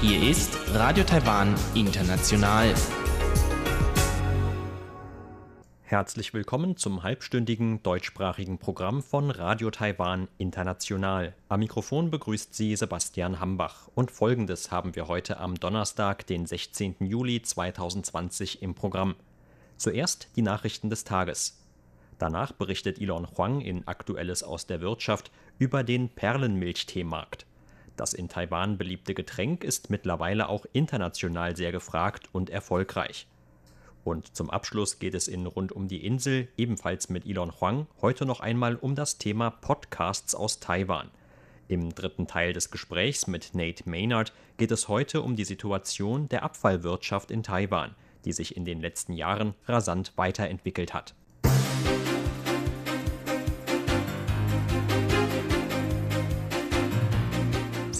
Hier ist Radio Taiwan International. Herzlich willkommen zum halbstündigen deutschsprachigen Programm von Radio Taiwan International. Am Mikrofon begrüßt Sie Sebastian Hambach. Und folgendes haben wir heute am Donnerstag, den 16. Juli 2020 im Programm. Zuerst die Nachrichten des Tages. Danach berichtet Elon Huang in Aktuelles aus der Wirtschaft über den Perlenmilchteemarkt. Das in Taiwan beliebte Getränk ist mittlerweile auch international sehr gefragt und erfolgreich. Und zum Abschluss geht es in Rund um die Insel, ebenfalls mit Elon Huang, heute noch einmal um das Thema Podcasts aus Taiwan. Im dritten Teil des Gesprächs mit Nate Maynard geht es heute um die Situation der Abfallwirtschaft in Taiwan, die sich in den letzten Jahren rasant weiterentwickelt hat.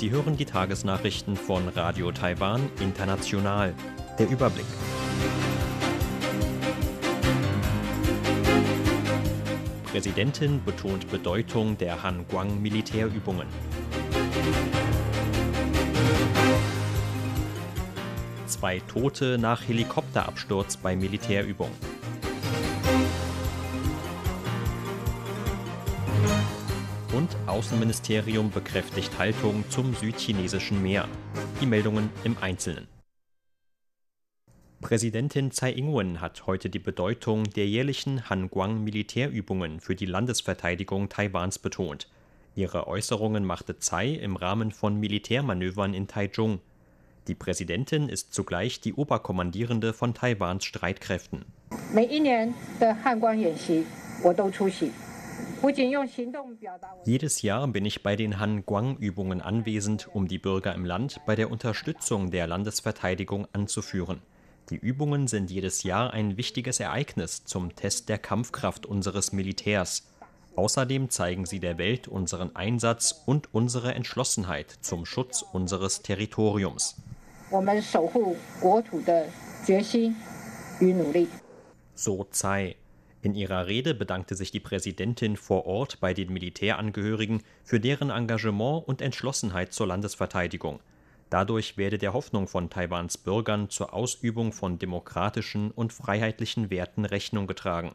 Sie hören die Tagesnachrichten von Radio Taiwan International. Der Überblick. Präsidentin betont Bedeutung der Han-Guang-Militärübungen. Zwei Tote nach Helikopterabsturz bei Militärübung. Und Außenministerium bekräftigt Haltung zum südchinesischen Meer. Die Meldungen im Einzelnen. Präsidentin Tsai Ing-wen hat heute die Bedeutung der jährlichen Han-Guang-Militärübungen für die Landesverteidigung Taiwans betont. Ihre Äußerungen machte Tsai im Rahmen von Militärmanövern in Taichung. Die Präsidentin ist zugleich die Oberkommandierende von Taiwans Streitkräften. Jedes Jahr bin ich bei den Han Guang Übungen anwesend, um die Bürger im Land bei der Unterstützung der Landesverteidigung anzuführen. Die Übungen sind jedes Jahr ein wichtiges Ereignis zum Test der Kampfkraft unseres Militärs. Außerdem zeigen sie der Welt unseren Einsatz und unsere Entschlossenheit zum Schutz unseres Territoriums. So Tsai. In ihrer Rede bedankte sich die Präsidentin vor Ort bei den Militärangehörigen für deren Engagement und Entschlossenheit zur Landesverteidigung. Dadurch werde der Hoffnung von Taiwans Bürgern zur Ausübung von demokratischen und freiheitlichen Werten Rechnung getragen.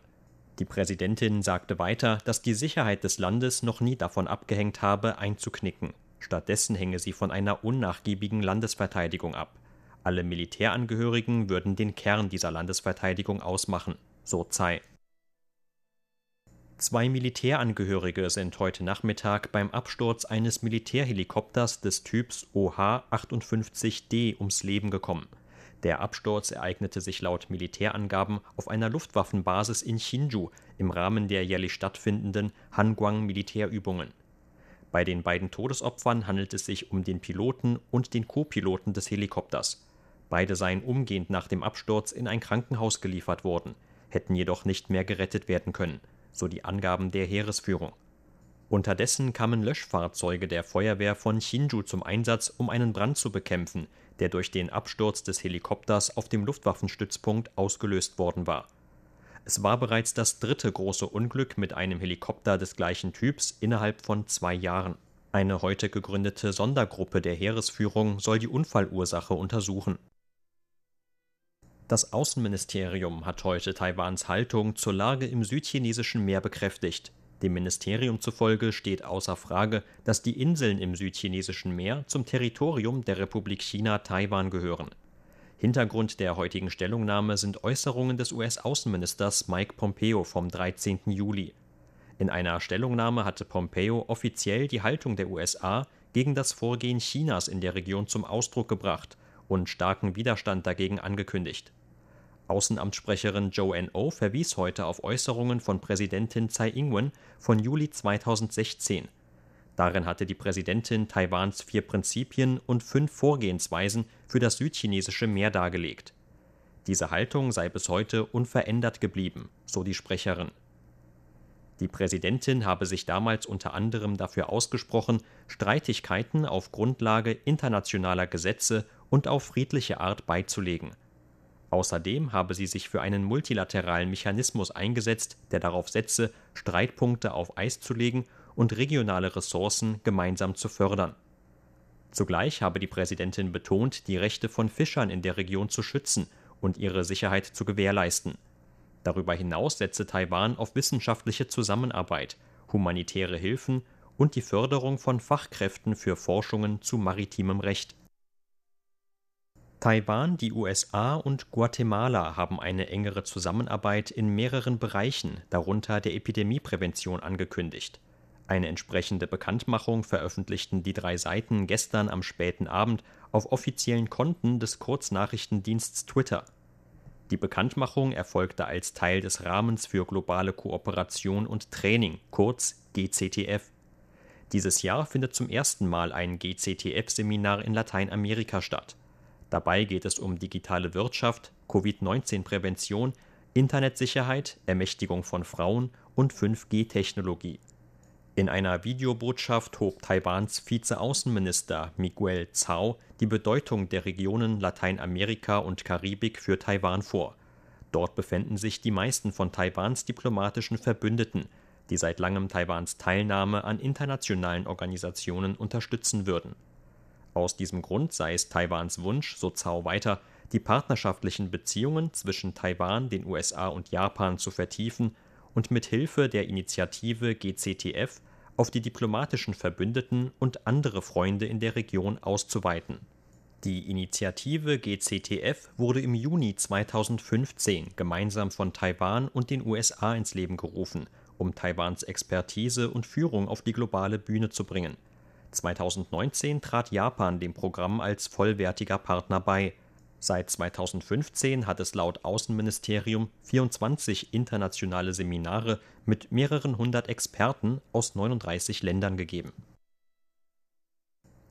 Die Präsidentin sagte weiter, dass die Sicherheit des Landes noch nie davon abgehängt habe, einzuknicken. Stattdessen hänge sie von einer unnachgiebigen Landesverteidigung ab. Alle Militärangehörigen würden den Kern dieser Landesverteidigung ausmachen, so Tsai. Zwei Militärangehörige sind heute Nachmittag beim Absturz eines Militärhelikopters des Typs OH-58D ums Leben gekommen. Der Absturz ereignete sich laut Militärangaben auf einer Luftwaffenbasis in Hsinchu im Rahmen der jährlich stattfindenden Hanguang-Militärübungen. Bei den beiden Todesopfern handelt es sich um den Piloten und den Co-Piloten des Helikopters. Beide seien umgehend nach dem Absturz in ein Krankenhaus geliefert worden, hätten jedoch nicht mehr gerettet werden können so die Angaben der Heeresführung. Unterdessen kamen Löschfahrzeuge der Feuerwehr von Hsinchu zum Einsatz, um einen Brand zu bekämpfen, der durch den Absturz des Helikopters auf dem Luftwaffenstützpunkt ausgelöst worden war. Es war bereits das dritte große Unglück mit einem Helikopter des gleichen Typs innerhalb von zwei Jahren. Eine heute gegründete Sondergruppe der Heeresführung soll die Unfallursache untersuchen. Das Außenministerium hat heute Taiwans Haltung zur Lage im südchinesischen Meer bekräftigt. Dem Ministerium zufolge steht außer Frage, dass die Inseln im südchinesischen Meer zum Territorium der Republik China Taiwan gehören. Hintergrund der heutigen Stellungnahme sind Äußerungen des US-Außenministers Mike Pompeo vom 13. Juli. In einer Stellungnahme hatte Pompeo offiziell die Haltung der USA gegen das Vorgehen Chinas in der Region zum Ausdruck gebracht und starken Widerstand dagegen angekündigt. Außenamtssprecherin Joanne O verwies heute auf Äußerungen von Präsidentin Tsai Ing-wen von Juli 2016. Darin hatte die Präsidentin Taiwans vier Prinzipien und fünf Vorgehensweisen für das südchinesische Meer dargelegt. Diese Haltung sei bis heute unverändert geblieben, so die Sprecherin. Die Präsidentin habe sich damals unter anderem dafür ausgesprochen, Streitigkeiten auf Grundlage internationaler Gesetze und auf friedliche Art beizulegen. Außerdem habe sie sich für einen multilateralen Mechanismus eingesetzt, der darauf setze, Streitpunkte auf Eis zu legen und regionale Ressourcen gemeinsam zu fördern. Zugleich habe die Präsidentin betont, die Rechte von Fischern in der Region zu schützen und ihre Sicherheit zu gewährleisten. Darüber hinaus setze Taiwan auf wissenschaftliche Zusammenarbeit, humanitäre Hilfen und die Förderung von Fachkräften für Forschungen zu maritimem Recht. Taiwan, die USA und Guatemala haben eine engere Zusammenarbeit in mehreren Bereichen, darunter der Epidemieprävention, angekündigt. Eine entsprechende Bekanntmachung veröffentlichten die drei Seiten gestern am späten Abend auf offiziellen Konten des Kurznachrichtendiensts Twitter. Die Bekanntmachung erfolgte als Teil des Rahmens für globale Kooperation und Training, kurz GCTF. Dieses Jahr findet zum ersten Mal ein GCTF-Seminar in Lateinamerika statt. Dabei geht es um digitale Wirtschaft, Covid-19-Prävention, Internetsicherheit, Ermächtigung von Frauen und 5G-Technologie. In einer Videobotschaft hob Taiwans Vizeaußenminister Miguel Zhao die Bedeutung der Regionen Lateinamerika und Karibik für Taiwan vor. Dort befänden sich die meisten von Taiwans diplomatischen Verbündeten, die seit langem Taiwans Teilnahme an internationalen Organisationen unterstützen würden. Aus diesem Grund sei es Taiwans Wunsch, so Zhao weiter, die partnerschaftlichen Beziehungen zwischen Taiwan, den USA und Japan zu vertiefen und mit Hilfe der Initiative GCTF auf die diplomatischen Verbündeten und andere Freunde in der Region auszuweiten. Die Initiative GCTF wurde im Juni 2015 gemeinsam von Taiwan und den USA ins Leben gerufen, um Taiwans Expertise und Führung auf die globale Bühne zu bringen. 2019 trat Japan dem Programm als vollwertiger Partner bei Seit 2015 hat es laut Außenministerium 24 internationale Seminare mit mehreren hundert Experten aus 39 Ländern gegeben.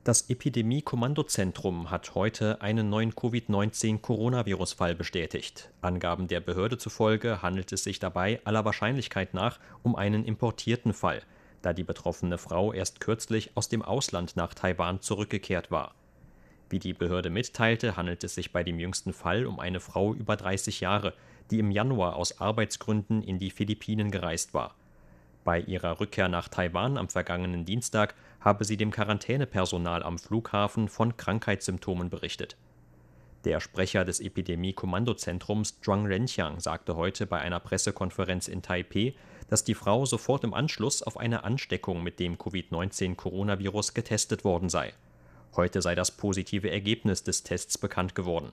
Das Epidemie-Kommandozentrum hat heute einen neuen Covid-19-Coronavirus-Fall bestätigt. Angaben der Behörde zufolge handelt es sich dabei aller Wahrscheinlichkeit nach um einen importierten Fall, da die betroffene Frau erst kürzlich aus dem Ausland nach Taiwan zurückgekehrt war wie die Behörde mitteilte, handelt es sich bei dem jüngsten Fall um eine Frau über 30 Jahre, die im Januar aus Arbeitsgründen in die Philippinen gereist war. Bei ihrer Rückkehr nach Taiwan am vergangenen Dienstag habe sie dem Quarantänepersonal am Flughafen von Krankheitssymptomen berichtet. Der Sprecher des Epidemie-Kommandozentrums Zhuang Renqiang sagte heute bei einer Pressekonferenz in Taipeh, dass die Frau sofort im Anschluss auf eine Ansteckung mit dem Covid-19-Coronavirus getestet worden sei. Heute sei das positive Ergebnis des Tests bekannt geworden.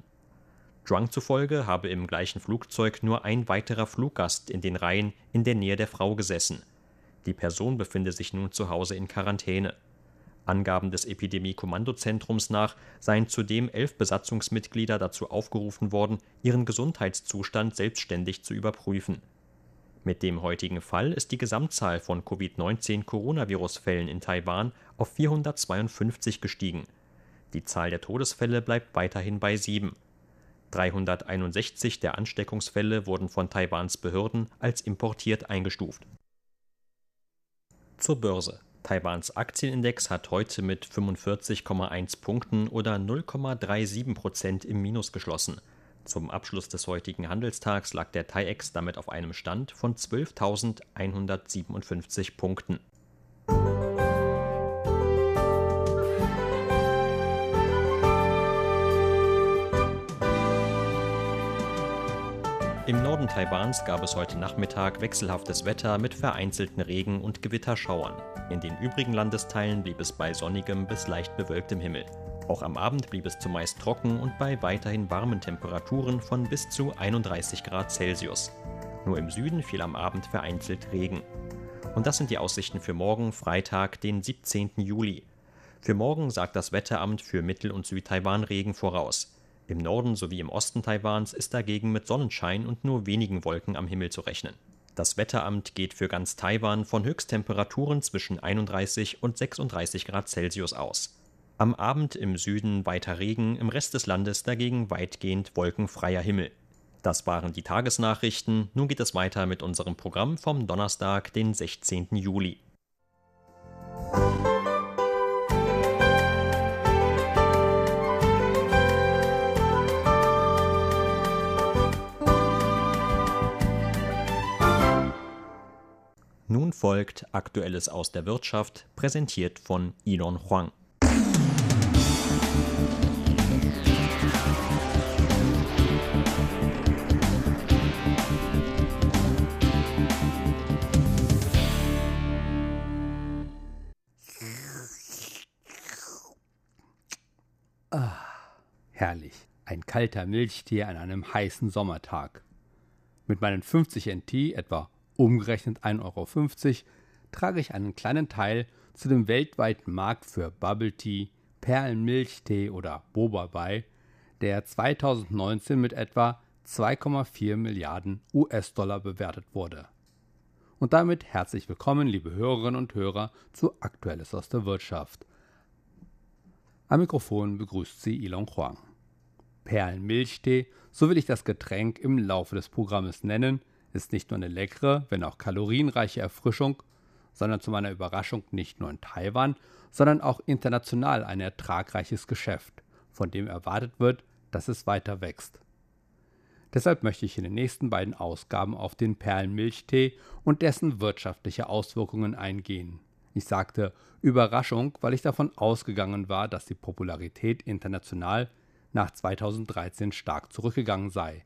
Drunk zufolge habe im gleichen Flugzeug nur ein weiterer Fluggast in den Reihen in der Nähe der Frau gesessen. Die Person befinde sich nun zu Hause in Quarantäne. Angaben des Epidemie-Kommandozentrums nach seien zudem elf Besatzungsmitglieder dazu aufgerufen worden, ihren Gesundheitszustand selbstständig zu überprüfen. Mit dem heutigen Fall ist die Gesamtzahl von Covid-19-Coronavirus-Fällen in Taiwan auf 452 gestiegen. Die Zahl der Todesfälle bleibt weiterhin bei sieben. 361 der Ansteckungsfälle wurden von Taiwans Behörden als importiert eingestuft. Zur Börse. Taiwans Aktienindex hat heute mit 45,1 Punkten oder 0,37 Prozent im Minus geschlossen. Zum Abschluss des heutigen Handelstags lag der TAIEX damit auf einem Stand von 12.157 Punkten. Im Norden Taiwans gab es heute Nachmittag wechselhaftes Wetter mit vereinzelten Regen- und Gewitterschauern. In den übrigen Landesteilen blieb es bei sonnigem bis leicht bewölktem Himmel. Auch am Abend blieb es zumeist trocken und bei weiterhin warmen Temperaturen von bis zu 31 Grad Celsius. Nur im Süden fiel am Abend vereinzelt Regen. Und das sind die Aussichten für morgen, Freitag, den 17. Juli. Für morgen sagt das Wetteramt für Mittel- und Südtaiwan Regen voraus. Im Norden sowie im Osten Taiwans ist dagegen mit Sonnenschein und nur wenigen Wolken am Himmel zu rechnen. Das Wetteramt geht für ganz Taiwan von Höchsttemperaturen zwischen 31 und 36 Grad Celsius aus. Am Abend im Süden weiter Regen, im Rest des Landes dagegen weitgehend wolkenfreier Himmel. Das waren die Tagesnachrichten. Nun geht es weiter mit unserem Programm vom Donnerstag, den 16. Juli. Nun folgt Aktuelles aus der Wirtschaft, präsentiert von Elon Huang. Herrlich. Ein kalter Milchtee an einem heißen Sommertag. Mit meinen 50 NT, etwa umgerechnet 1,50 Euro, trage ich einen kleinen Teil zu dem weltweiten Markt für Bubble Tea, Perlenmilchtee oder Boba bei, der 2019 mit etwa 2,4 Milliarden US-Dollar bewertet wurde. Und damit herzlich willkommen, liebe Hörerinnen und Hörer, zu Aktuelles aus der Wirtschaft. Am Mikrofon begrüßt Sie Ilon Huang. Perlenmilchtee, so will ich das Getränk im Laufe des Programmes nennen, ist nicht nur eine leckere, wenn auch kalorienreiche Erfrischung, sondern zu meiner Überraschung nicht nur in Taiwan, sondern auch international ein ertragreiches Geschäft, von dem erwartet wird, dass es weiter wächst. Deshalb möchte ich in den nächsten beiden Ausgaben auf den Perlenmilchtee und dessen wirtschaftliche Auswirkungen eingehen. Ich sagte Überraschung, weil ich davon ausgegangen war, dass die Popularität international nach 2013 stark zurückgegangen sei.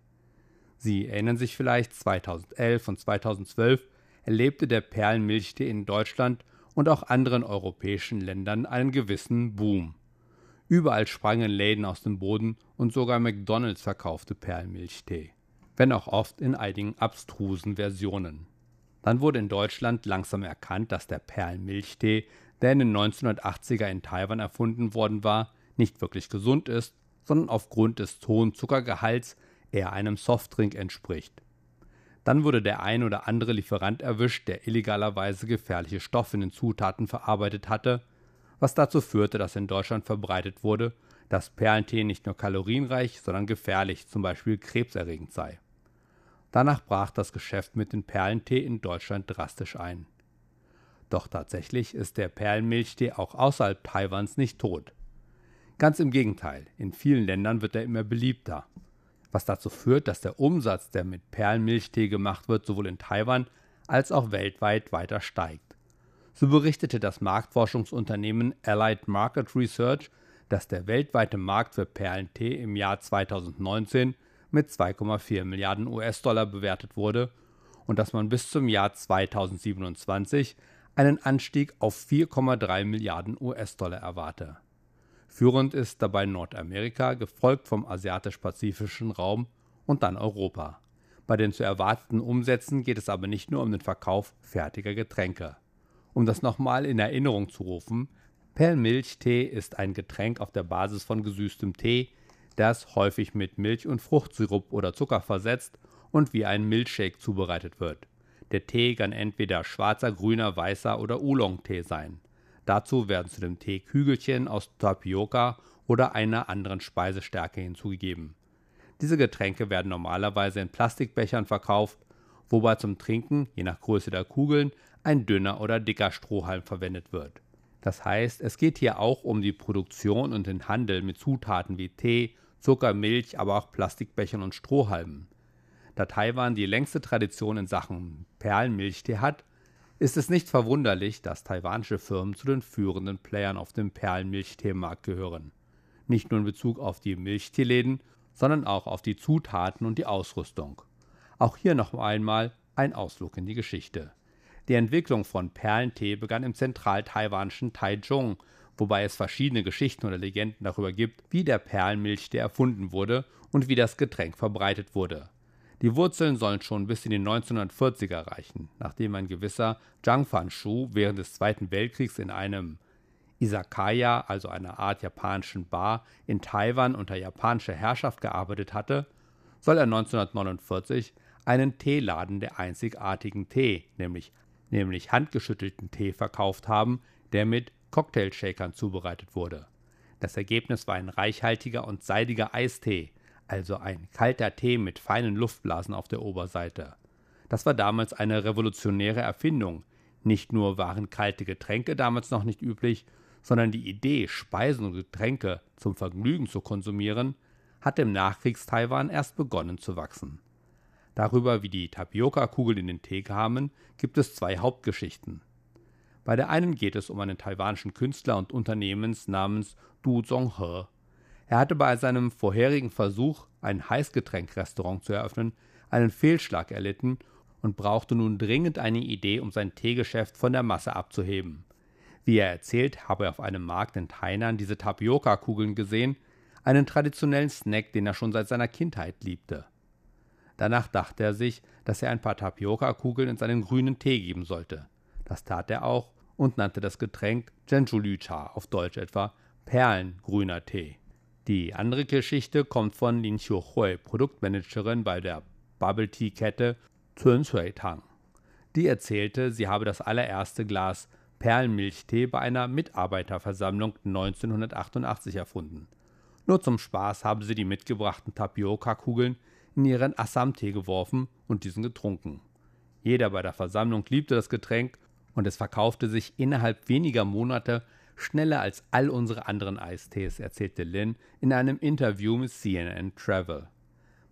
Sie erinnern sich vielleicht, 2011 und 2012 erlebte der Perlenmilchtee in Deutschland und auch anderen europäischen Ländern einen gewissen Boom. Überall sprangen Läden aus dem Boden und sogar McDonald's verkaufte Perlenmilchtee, wenn auch oft in einigen abstrusen Versionen. Dann wurde in Deutschland langsam erkannt, dass der Perlenmilchtee, der in den 1980er in Taiwan erfunden worden war, nicht wirklich gesund ist, sondern aufgrund des hohen Zuckergehalts eher einem Softdrink entspricht. Dann wurde der ein oder andere Lieferant erwischt, der illegalerweise gefährliche Stoffe in den Zutaten verarbeitet hatte, was dazu führte, dass in Deutschland verbreitet wurde, dass Perlentee nicht nur kalorienreich, sondern gefährlich, zum Beispiel krebserregend sei. Danach brach das Geschäft mit dem Perlentee in Deutschland drastisch ein. Doch tatsächlich ist der Perlenmilchtee auch außerhalb Taiwans nicht tot. Ganz im Gegenteil, in vielen Ländern wird er immer beliebter was dazu führt, dass der Umsatz, der mit Perlenmilchtee gemacht wird, sowohl in Taiwan als auch weltweit weiter steigt. So berichtete das Marktforschungsunternehmen Allied Market Research, dass der weltweite Markt für Perlentee im Jahr 2019 mit 2,4 Milliarden US-Dollar bewertet wurde und dass man bis zum Jahr 2027 einen Anstieg auf 4,3 Milliarden US-Dollar erwarte. Führend ist dabei Nordamerika, gefolgt vom asiatisch-pazifischen Raum und dann Europa. Bei den zu erwarteten Umsätzen geht es aber nicht nur um den Verkauf fertiger Getränke. Um das nochmal in Erinnerung zu rufen, Perlmilchtee ist ein Getränk auf der Basis von gesüßtem Tee, das häufig mit Milch und Fruchtsirup oder Zucker versetzt und wie ein Milchshake zubereitet wird. Der Tee kann entweder schwarzer, grüner, weißer oder Oolong-Tee sein. Dazu werden zu dem Tee Kügelchen aus Tapioca oder einer anderen Speisestärke hinzugegeben. Diese Getränke werden normalerweise in Plastikbechern verkauft, wobei zum Trinken, je nach Größe der Kugeln, ein dünner oder dicker Strohhalm verwendet wird. Das heißt, es geht hier auch um die Produktion und den Handel mit Zutaten wie Tee, Zucker, Milch, aber auch Plastikbechern und Strohhalmen. Da Taiwan die längste Tradition in Sachen Perlenmilchtee hat, ist es nicht verwunderlich, dass taiwanische Firmen zu den führenden Playern auf dem Perlenmilchteemarkt gehören. Nicht nur in Bezug auf die Milchteeläden, sondern auch auf die Zutaten und die Ausrüstung. Auch hier noch einmal ein Ausflug in die Geschichte. Die Entwicklung von Perlentee begann im zentral-taiwanischen Taichung, wobei es verschiedene Geschichten oder Legenden darüber gibt, wie der Perlenmilchtee erfunden wurde und wie das Getränk verbreitet wurde. Die Wurzeln sollen schon bis in die 1940er reichen, nachdem ein gewisser Zhang Fanshu während des Zweiten Weltkriegs in einem Izakaya, also einer Art japanischen Bar, in Taiwan unter japanischer Herrschaft gearbeitet hatte, soll er 1949 einen Teeladen der einzigartigen Tee, nämlich, nämlich handgeschüttelten Tee, verkauft haben, der mit Cocktailshakern zubereitet wurde. Das Ergebnis war ein reichhaltiger und seidiger Eistee, also ein kalter Tee mit feinen Luftblasen auf der Oberseite. Das war damals eine revolutionäre Erfindung. Nicht nur waren kalte Getränke damals noch nicht üblich, sondern die Idee, Speisen und Getränke zum Vergnügen zu konsumieren, hat im Nachkriegs-Taiwan erst begonnen zu wachsen. Darüber, wie die Tapioca-Kugeln in den Tee kamen, gibt es zwei Hauptgeschichten. Bei der einen geht es um einen taiwanischen Künstler und Unternehmens namens Du Zonghe. Er hatte bei seinem vorherigen Versuch, ein Heißgetränkrestaurant zu eröffnen, einen Fehlschlag erlitten und brauchte nun dringend eine Idee, um sein Teegeschäft von der Masse abzuheben. Wie er erzählt, habe er auf einem Markt in Tainan diese Tapioca-Kugeln gesehen, einen traditionellen Snack, den er schon seit seiner Kindheit liebte. Danach dachte er sich, dass er ein paar Tapioca-Kugeln in seinen grünen Tee geben sollte. Das tat er auch und nannte das Getränk Genjulü-Cha, auf Deutsch etwa Perlengrüner Tee. Die andere Geschichte kommt von Lin Xiuhui, Produktmanagerin bei der Bubble Tea Kette Cun Shui Tang. Die erzählte, sie habe das allererste Glas Perlenmilchtee bei einer Mitarbeiterversammlung 1988 erfunden. Nur zum Spaß habe sie die mitgebrachten Tapioca-Kugeln in ihren Assam-Tee geworfen und diesen getrunken. Jeder bei der Versammlung liebte das Getränk und es verkaufte sich innerhalb weniger Monate schneller als all unsere anderen Eistees, erzählte Lin in einem Interview mit CNN Travel.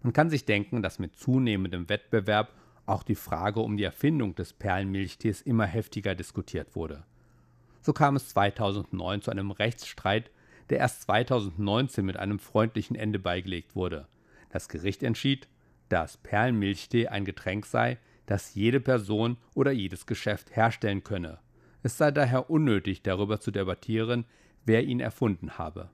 Man kann sich denken, dass mit zunehmendem Wettbewerb auch die Frage um die Erfindung des Perlenmilchtees immer heftiger diskutiert wurde. So kam es 2009 zu einem Rechtsstreit, der erst 2019 mit einem freundlichen Ende beigelegt wurde. Das Gericht entschied, dass Perlenmilchtee ein Getränk sei, das jede Person oder jedes Geschäft herstellen könne. Es sei daher unnötig, darüber zu debattieren, wer ihn erfunden habe.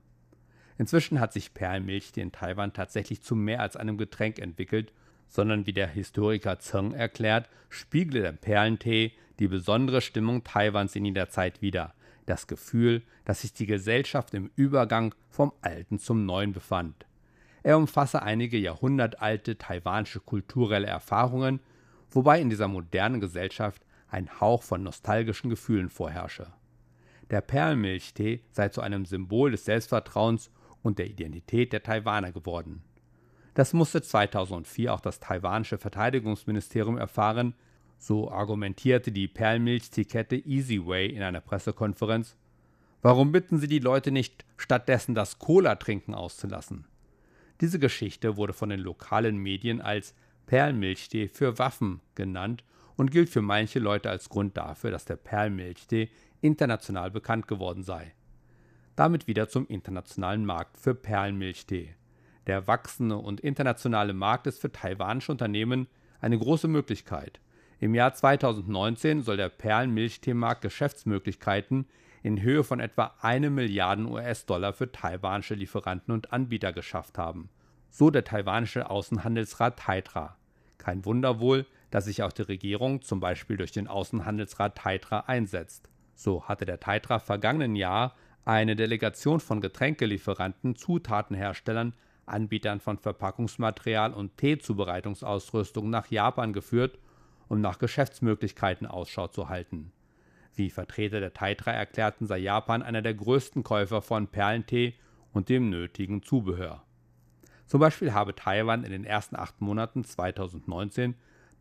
Inzwischen hat sich Perlmilch in Taiwan tatsächlich zu mehr als einem Getränk entwickelt, sondern wie der Historiker Zeng erklärt, spiegle der Perlentee die besondere Stimmung Taiwans in jeder Zeit wider, das Gefühl, dass sich die Gesellschaft im Übergang vom Alten zum Neuen befand. Er umfasse einige jahrhundertalte taiwanische kulturelle Erfahrungen wobei in dieser modernen Gesellschaft ein Hauch von nostalgischen Gefühlen vorherrsche. Der Perlmilchtee sei zu einem Symbol des Selbstvertrauens und der Identität der Taiwaner geworden. Das musste 2004 auch das taiwanische Verteidigungsministerium erfahren, so argumentierte die Perlmilchtikette Easyway in einer Pressekonferenz. Warum bitten Sie die Leute nicht, stattdessen das Cola trinken auszulassen? Diese Geschichte wurde von den lokalen Medien als Perlmilchtee für Waffen genannt und gilt für manche Leute als Grund dafür, dass der Perlmilchtee international bekannt geworden sei. Damit wieder zum internationalen Markt für Perlmilchtee. Der wachsende und internationale Markt ist für taiwanische Unternehmen eine große Möglichkeit. Im Jahr 2019 soll der Perlmilchtee-Markt Geschäftsmöglichkeiten in Höhe von etwa 1 Milliarden US-Dollar für taiwanische Lieferanten und Anbieter geschafft haben so der taiwanische Außenhandelsrat Taitra. Kein Wunder wohl, dass sich auch die Regierung zum Beispiel durch den Außenhandelsrat Taitra einsetzt. So hatte der Taitra vergangenen Jahr eine Delegation von Getränkelieferanten, Zutatenherstellern, Anbietern von Verpackungsmaterial und Teezubereitungsausrüstung nach Japan geführt, um nach Geschäftsmöglichkeiten Ausschau zu halten. Wie Vertreter der Taitra erklärten, sei Japan einer der größten Käufer von Perlentee und dem nötigen Zubehör. Zum Beispiel habe Taiwan in den ersten acht Monaten 2019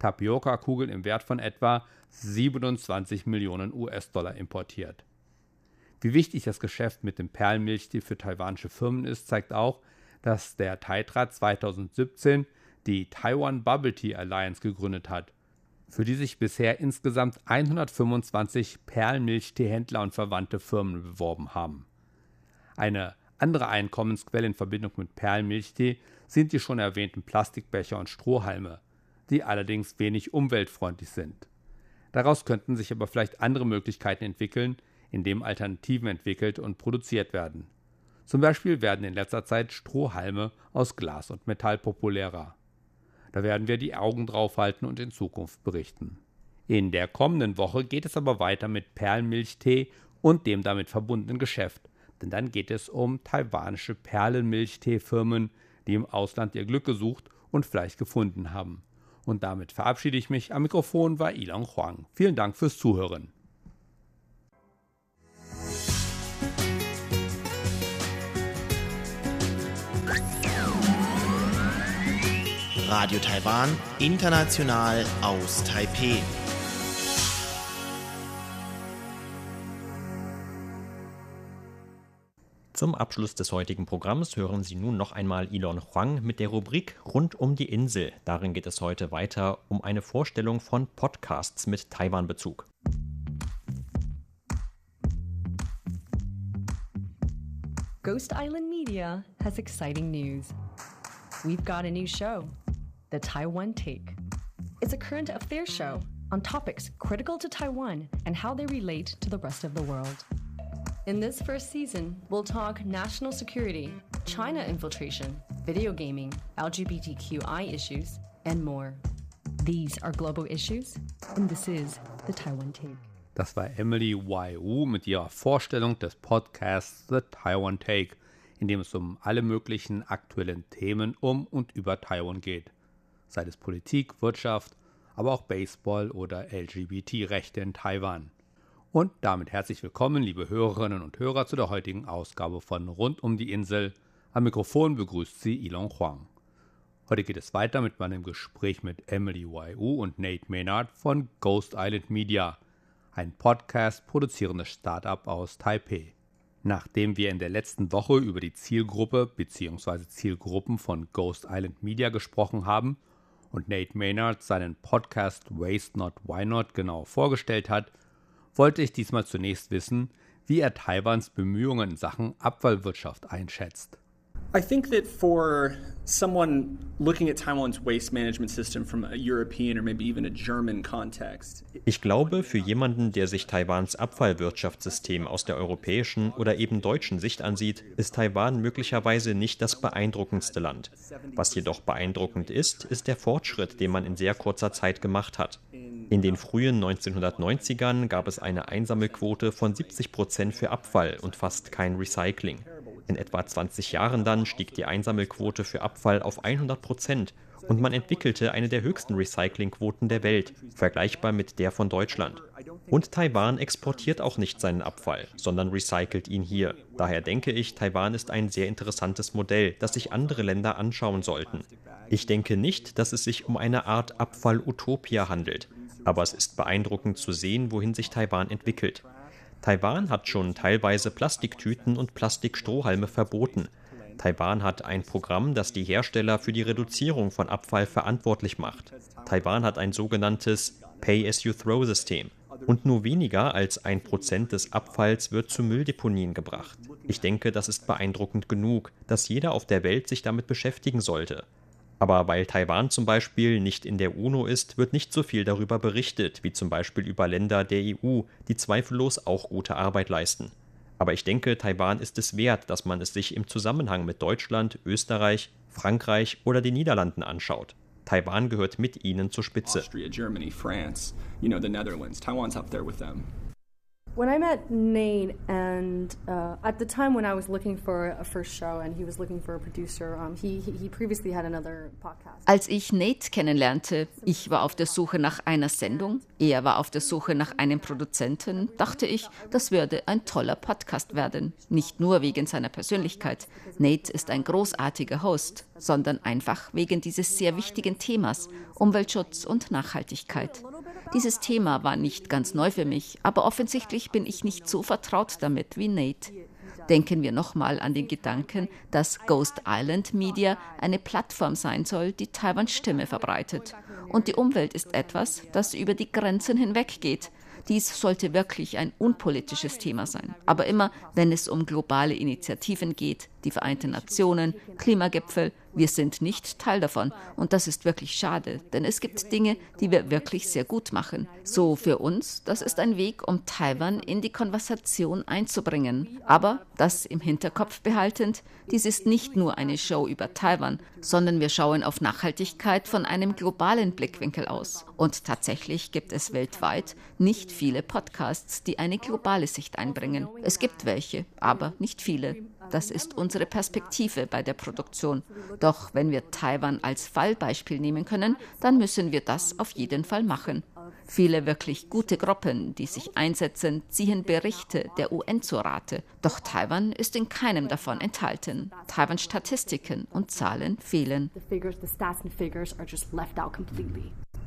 Tapioca-Kugeln im Wert von etwa 27 Millionen US-Dollar importiert. Wie wichtig das Geschäft mit dem Perlmilchtee für taiwanische Firmen ist, zeigt auch, dass der Taitra 2017 die Taiwan Bubble Tea Alliance gegründet hat, für die sich bisher insgesamt 125 Perlmilchteehändler und verwandte Firmen beworben haben. Eine andere Einkommensquellen in Verbindung mit Perlmilchtee sind die schon erwähnten Plastikbecher und Strohhalme, die allerdings wenig umweltfreundlich sind. Daraus könnten sich aber vielleicht andere Möglichkeiten entwickeln, indem Alternativen entwickelt und produziert werden. Zum Beispiel werden in letzter Zeit Strohhalme aus Glas und Metall populärer. Da werden wir die Augen drauf halten und in Zukunft berichten. In der kommenden Woche geht es aber weiter mit Perlmilchtee und dem damit verbundenen Geschäft, denn dann geht es um taiwanische Perlenmilchteefirmen, die im Ausland ihr Glück gesucht und vielleicht gefunden haben. Und damit verabschiede ich mich. Am Mikrofon war Ilon Huang. Vielen Dank fürs Zuhören. Radio Taiwan, international aus Taipeh. Zum Abschluss des heutigen Programms hören Sie nun noch einmal Elon Huang mit der Rubrik Rund um die Insel. Darin geht es heute weiter um eine Vorstellung von Podcasts mit Taiwan-Bezug. Ghost Island Media has exciting news. We've got a new show, The Taiwan Take. It's a current affairs show on topics critical to Taiwan and how they relate to the rest of the world. In this first season, we'll talk national security, China infiltration, video gaming, LGBTQI issues, and more. These are global issues, and this is the Taiwan Take. Das war Emily Y.U. mit ihrer Vorstellung des Podcasts The Taiwan Take, in dem es um alle möglichen aktuellen Themen um und über Taiwan geht. Sei es Politik, Wirtschaft, aber auch Baseball oder LGBT-Rechte in Taiwan. Und damit herzlich willkommen, liebe Hörerinnen und Hörer, zu der heutigen Ausgabe von Rund um die Insel. Am Mikrofon begrüßt Sie Ilon Huang. Heute geht es weiter mit meinem Gespräch mit Emily Y.U. und Nate Maynard von Ghost Island Media – ein Podcast produzierendes Startup aus Taipei. Nachdem wir in der letzten Woche über die Zielgruppe bzw. Zielgruppen von Ghost Island Media gesprochen haben und Nate Maynard seinen Podcast Waste Not Why Not genau vorgestellt hat, wollte ich diesmal zunächst wissen, wie er Taiwans Bemühungen in Sachen Abfallwirtschaft einschätzt. I think that for someone looking at Taiwan's waste management system from a European or maybe even a German context. Ich glaube, für jemanden, der sich Taiwans Abfallwirtschaftssystem aus der europäischen oder eben deutschen Sicht ansieht, ist Taiwan möglicherweise nicht das beeindruckendste Land. Was jedoch beeindruckend ist, ist der Fortschritt, den man in sehr kurzer Zeit gemacht hat. In den frühen 1990ern gab es eine Einsammelquote von 70 Prozent für Abfall und fast kein Recycling. In etwa 20 Jahren dann stieg die Einsammelquote für Abfall auf 100 Prozent und man entwickelte eine der höchsten Recyclingquoten der Welt, vergleichbar mit der von Deutschland. Und Taiwan exportiert auch nicht seinen Abfall, sondern recycelt ihn hier. Daher denke ich, Taiwan ist ein sehr interessantes Modell, das sich andere Länder anschauen sollten. Ich denke nicht, dass es sich um eine Art Abfall-Utopia handelt, aber es ist beeindruckend zu sehen, wohin sich Taiwan entwickelt. Taiwan hat schon teilweise Plastiktüten und Plastikstrohhalme verboten. Taiwan hat ein Programm, das die Hersteller für die Reduzierung von Abfall verantwortlich macht. Taiwan hat ein sogenanntes Pay-as-you-throw-System. Und nur weniger als ein Prozent des Abfalls wird zu Mülldeponien gebracht. Ich denke, das ist beeindruckend genug, dass jeder auf der Welt sich damit beschäftigen sollte. Aber weil Taiwan zum Beispiel nicht in der UNO ist, wird nicht so viel darüber berichtet, wie zum Beispiel über Länder der EU, die zweifellos auch gute Arbeit leisten. Aber ich denke, Taiwan ist es wert, dass man es sich im Zusammenhang mit Deutschland, Österreich, Frankreich oder den Niederlanden anschaut. Taiwan gehört mit ihnen zur Spitze. Austria, Germany, France, you know, the Netherlands. Taiwan's up there with them. When I met Nate, and uh, at the time when I was looking for a first show, and he was looking for a producer, um, he he previously had another podcast. Als ich Nate kennenlernte, ich war auf der Suche nach einer Sendung, er war auf der Suche nach einem Produzenten, dachte ich, das würde ein toller Podcast werden. Nicht nur wegen seiner Persönlichkeit. Nate ist ein großartiger Host, sondern einfach wegen dieses sehr wichtigen Themas, Umweltschutz und Nachhaltigkeit. Dieses Thema war nicht ganz neu für mich, aber offensichtlich bin ich nicht so vertraut damit wie Nate. Denken wir nochmal an den Gedanken, dass Ghost Island Media eine Plattform sein soll, die Taiwans Stimme verbreitet. Und die Umwelt ist etwas, das über die Grenzen hinweggeht. Dies sollte wirklich ein unpolitisches Thema sein. Aber immer, wenn es um globale Initiativen geht, die Vereinten Nationen, Klimagipfel, wir sind nicht Teil davon. Und das ist wirklich schade, denn es gibt Dinge, die wir wirklich sehr gut machen. So für uns, das ist ein Weg, um Taiwan in die Konversation einzubringen. Aber das im Hinterkopf behaltend, dies ist nicht nur eine Show über Taiwan, sondern wir schauen auf Nachhaltigkeit von einem globalen Blickwinkel aus. Und tatsächlich gibt es weltweit nicht viele Podcasts, die eine globale Sicht einbringen. Es gibt welche, aber nicht viele. Das ist unsere Perspektive bei der Produktion. Doch wenn wir Taiwan als Fallbeispiel nehmen können, dann müssen wir das auf jeden Fall machen. Viele wirklich gute Gruppen, die sich einsetzen, ziehen Berichte der UN zu Rate. Doch Taiwan ist in keinem davon enthalten. Taiwans Statistiken und Zahlen fehlen.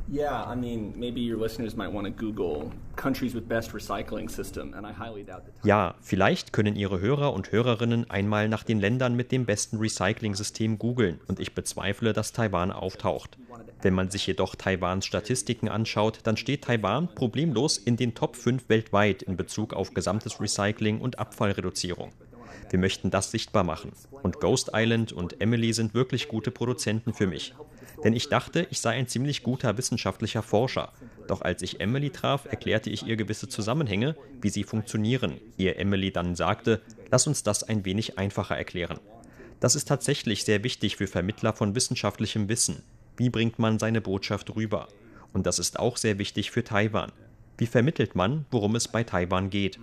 Yeah, I mean, maybe your listeners might want to Google countries with best recycling system, and I highly doubt that. Ja, vielleicht können Ihre Hörer und Hörerinnen einmal nach den Ländern mit dem besten Recycling-System googeln und ich bezweifle, dass Taiwan auftaucht. Wenn man sich jedoch Taiwans Statistiken anschaut, dann steht Taiwan problemlos in den Top 5 weltweit in Bezug auf gesamtes Recycling und Abfallreduzierung. Wir möchten das sichtbar machen. Und Ghost Island und Emily sind wirklich gute Produzenten für mich. Denn ich dachte, ich sei ein ziemlich guter wissenschaftlicher Forscher. Doch als ich Emily traf, erklärte ich ihr gewisse Zusammenhänge, wie sie funktionieren, ehe Emily dann sagte, lass uns das ein wenig einfacher erklären. Das ist tatsächlich sehr wichtig für Vermittler von wissenschaftlichem Wissen. Wie bringt man seine Botschaft rüber? Und das ist auch sehr wichtig für Taiwan. Wie vermittelt man, worum es bei Taiwan geht?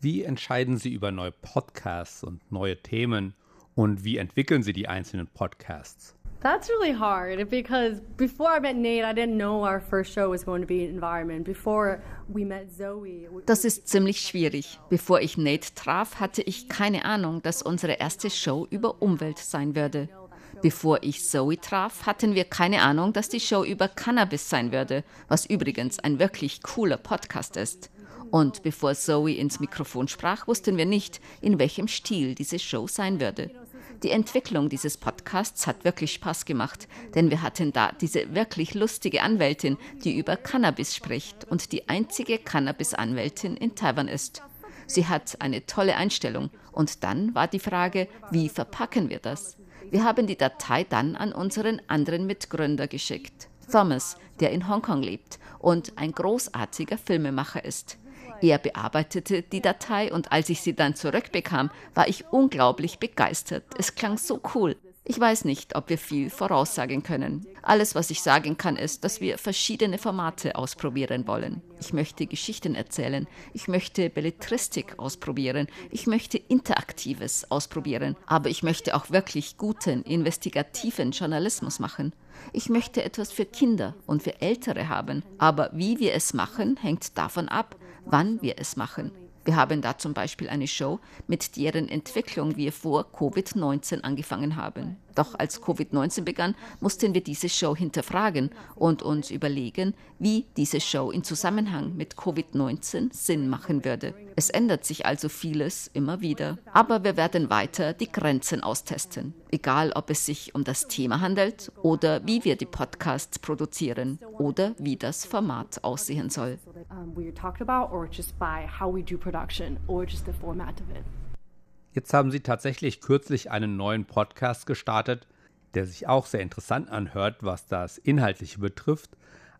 Wie entscheiden Sie über neue Podcasts und neue Themen und wie entwickeln Sie die einzelnen Podcasts? That's really hard because before I met Nate, I didn't know our first show was going to be environment. Before we met Zoe. Das ist ziemlich schwierig. Bevor ich Nate traf, hatte ich keine Ahnung, dass unsere erste Show über Umwelt sein würde. Bevor ich Zoe traf, hatten wir keine Ahnung, dass die Show über Cannabis sein würde, was übrigens ein wirklich cooler Podcast ist. Und bevor Zoe ins Mikrofon sprach, wussten wir nicht, in welchem Stil diese Show sein würde. Die Entwicklung dieses Podcasts hat wirklich Spaß gemacht, denn wir hatten da diese wirklich lustige Anwältin, die über Cannabis spricht und die einzige Cannabis-Anwältin in Taiwan ist. Sie hat eine tolle Einstellung und dann war die Frage, wie verpacken wir das? Wir haben die Datei dann an unseren anderen Mitgründer geschickt, Thomas, der in Hongkong lebt und ein großartiger Filmemacher ist. Er bearbeitete die Datei und als ich sie dann zurückbekam, war ich unglaublich begeistert. Es klang so cool. Ich weiß nicht, ob wir viel voraussagen können. Alles, was ich sagen kann, ist, dass wir verschiedene Formate ausprobieren wollen. Ich möchte Geschichten erzählen. Ich möchte Belletristik ausprobieren. Ich möchte Interaktives ausprobieren. Aber ich möchte auch wirklich guten, investigativen Journalismus machen. Ich möchte etwas für Kinder und für Ältere haben. Aber wie wir es machen, hängt davon ab, wann wir es machen. Wir haben da zum Beispiel eine Show, mit deren Entwicklung wir vor Covid-19 angefangen haben. Doch als Covid-19 begann, mussten wir diese Show hinterfragen und uns überlegen, wie diese Show in Zusammenhang mit Covid-19 Sinn machen würde. Es ändert sich also vieles immer wieder. Aber wir werden weiter die Grenzen austesten, egal ob es sich um das Thema handelt oder wie wir die Podcasts produzieren oder wie das Format aussehen soll. Jetzt haben Sie tatsächlich kürzlich einen neuen Podcast gestartet, der sich auch sehr interessant anhört, was das Inhaltliche betrifft,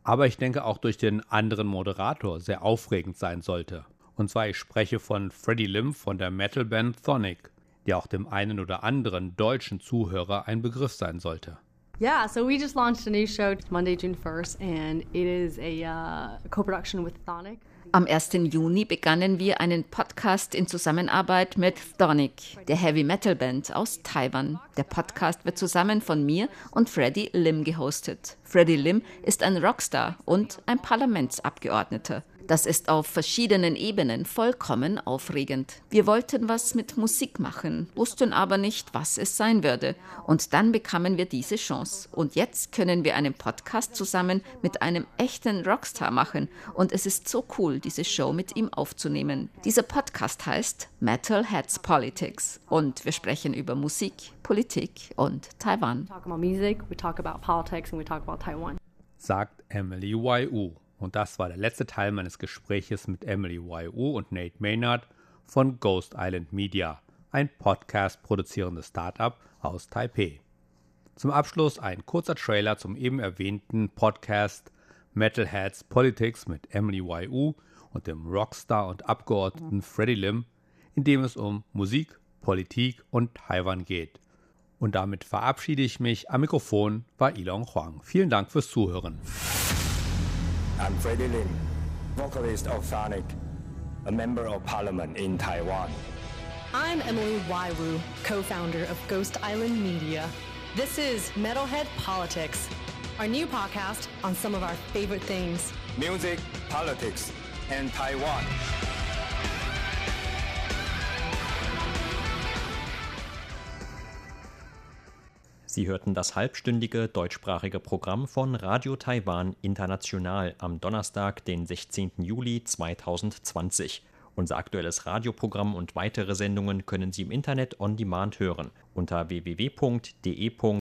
aber ich denke auch durch den anderen Moderator sehr aufregend sein sollte. Und zwar ich spreche von Freddie Lim von der Metalband Thonic, die auch dem einen oder anderen deutschen Zuhörer ein Begriff sein sollte. Yeah, so we just launched a new show Monday, June 1st, and it is a uh, co-production with Thonic. Am 1. Juni begannen wir einen Podcast in Zusammenarbeit mit Thonic, der Heavy Metal Band aus Taiwan. Der Podcast wird zusammen von mir und Freddie Lim gehostet. Freddie Lim ist ein Rockstar und ein Parlamentsabgeordneter. Das ist auf verschiedenen Ebenen vollkommen aufregend. Wir wollten was mit Musik machen, wussten aber nicht, was es sein würde. Und dann bekamen wir diese Chance. Und jetzt können wir einen Podcast zusammen mit einem echten Rockstar machen. Und es ist so cool, diese Show mit ihm aufzunehmen. Dieser Podcast heißt Metalheads Politics. Und wir sprechen über Musik, Politik und Taiwan. Sagt Emily Yu. Und das war der letzte Teil meines Gespräches mit Emily YU und Nate Maynard von Ghost Island Media, ein Podcast produzierendes Startup aus Taipei. Zum Abschluss ein kurzer Trailer zum eben erwähnten Podcast Metalheads Politics mit Emily YU und dem Rockstar und Abgeordneten Freddie Lim, in dem es um Musik, Politik und Taiwan geht. Und damit verabschiede ich mich. Am Mikrofon war Ilon Huang. Vielen Dank fürs Zuhören. I'm Freddie Lim, vocalist of Sonic, a member of parliament in Taiwan. I'm Emily Waiwu, co-founder of Ghost Island Media. This is Metalhead Politics, our new podcast on some of our favorite things. Music, politics, and Taiwan. Sie hörten das halbstündige deutschsprachige Programm von Radio Taiwan International am Donnerstag, den 16. Juli 2020. Unser aktuelles Radioprogramm und weitere Sendungen können Sie im Internet on demand hören unter www.de